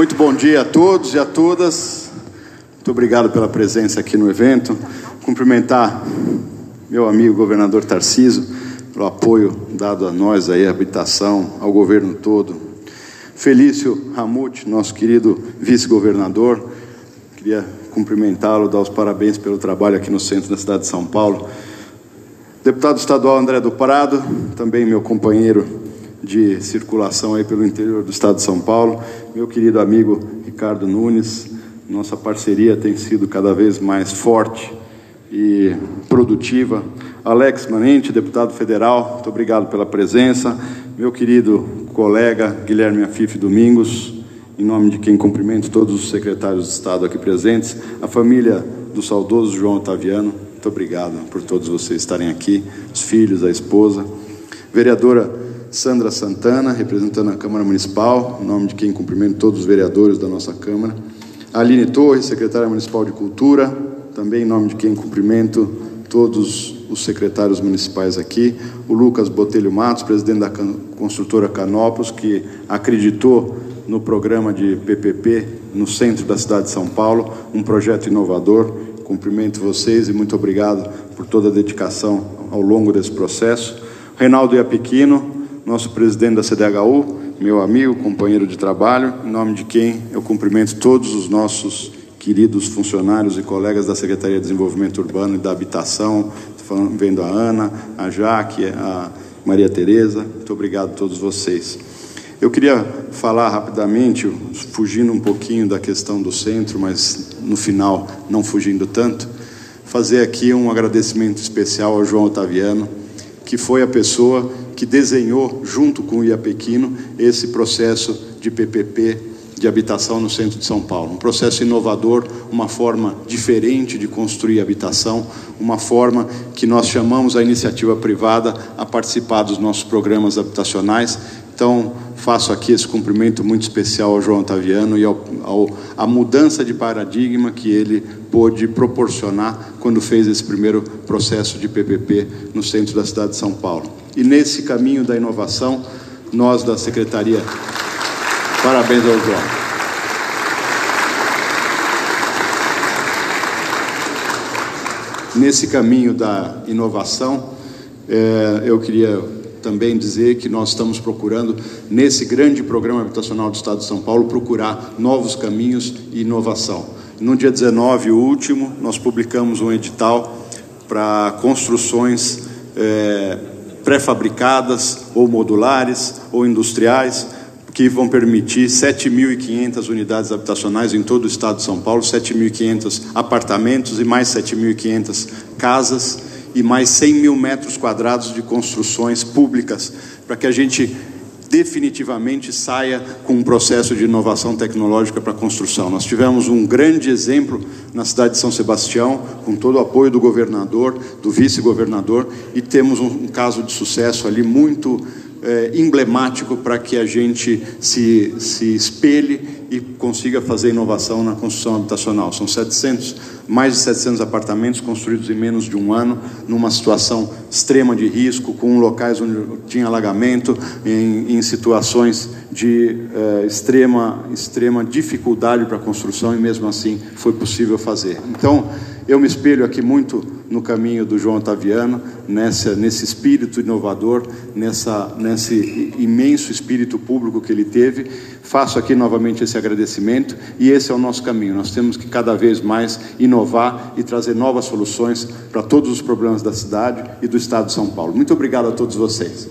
Muito bom dia a todos e a todas. Muito obrigado pela presença aqui no evento. Cumprimentar meu amigo governador Tarciso pelo apoio dado a nós aí, a habitação, ao governo todo. Felício Ramute, nosso querido vice-governador. Queria cumprimentá-lo, dar os parabéns pelo trabalho aqui no centro da cidade de São Paulo. Deputado estadual André do Prado, também meu companheiro de circulação aí pelo interior do estado de São Paulo. Meu querido amigo Ricardo Nunes, nossa parceria tem sido cada vez mais forte e produtiva. Alex Manente, deputado federal, muito obrigado pela presença. Meu querido colega Guilherme Afife Domingos, em nome de quem cumprimento todos os secretários de Estado aqui presentes, a família do saudoso João Otaviano, muito obrigado por todos vocês estarem aqui, os filhos, a esposa. Vereadora Sandra Santana, representando a Câmara Municipal, em nome de quem cumprimento todos os vereadores da nossa Câmara. Aline Torres, secretária municipal de Cultura, também em nome de quem cumprimento todos os secretários municipais aqui. O Lucas Botelho Matos, presidente da construtora Canopus, que acreditou no programa de PPP no centro da cidade de São Paulo, um projeto inovador. Cumprimento vocês e muito obrigado por toda a dedicação ao longo desse processo. Reinaldo Iapiquino, nosso presidente da CDHU, meu amigo, companheiro de trabalho, em nome de quem eu cumprimento todos os nossos queridos funcionários e colegas da Secretaria de Desenvolvimento Urbano e da Habitação, estou vendo a Ana, a Jaque, a Maria Tereza, muito obrigado a todos vocês. Eu queria falar rapidamente, fugindo um pouquinho da questão do centro, mas no final não fugindo tanto, fazer aqui um agradecimento especial ao João Otaviano, que foi a pessoa que desenhou, junto com o IAPEQUINO, esse processo de PPP de habitação no centro de São Paulo. Um processo inovador, uma forma diferente de construir habitação, uma forma que nós chamamos a iniciativa privada a participar dos nossos programas habitacionais. Então, faço aqui esse cumprimento muito especial ao João Taviano e ao, ao, a mudança de paradigma que ele pôde proporcionar quando fez esse primeiro processo de PPP no centro da cidade de São Paulo. E nesse caminho da inovação, nós da Secretaria. Parabéns ao João. Nesse caminho da inovação, é, eu queria também dizer que nós estamos procurando, nesse grande programa habitacional do Estado de São Paulo, procurar novos caminhos e inovação. No dia 19, o último, nós publicamos um edital para construções é, pré-fabricadas ou modulares ou industriais, que vão permitir 7.500 unidades habitacionais em todo o estado de São Paulo, 7.500 apartamentos e mais 7.500 casas e mais 100 mil metros quadrados de construções públicas, para que a gente definitivamente saia com um processo de inovação tecnológica para a construção. Nós tivemos um grande exemplo na cidade de São Sebastião, com todo o apoio do governador, do vice-governador, e temos um, caso de sucesso ali muito é, emblemático para que a gente se, se espelhe e consiga fazer inovação na construção habitacional. São 700, mais de 700 apartamentos construídos em menos de um ano, numa situação extrema de risco, com locais onde tinha alagamento, em, em situações de eh, extrema, extrema dificuldade para a construção e mesmo assim foi possível fazer. Então, eu me espelho aqui muito no caminho do João Otaviano, nessa, nesse espírito inovador, nessa, nesse imenso espírito público que ele teve. Faço aqui novamente esse agradecimento e esse é o nosso caminho. Nós temos que cada vez mais inovar e trazer novas soluções para todos os problemas da cidade e do Estado de São Paulo. Muito obrigado a todos vocês.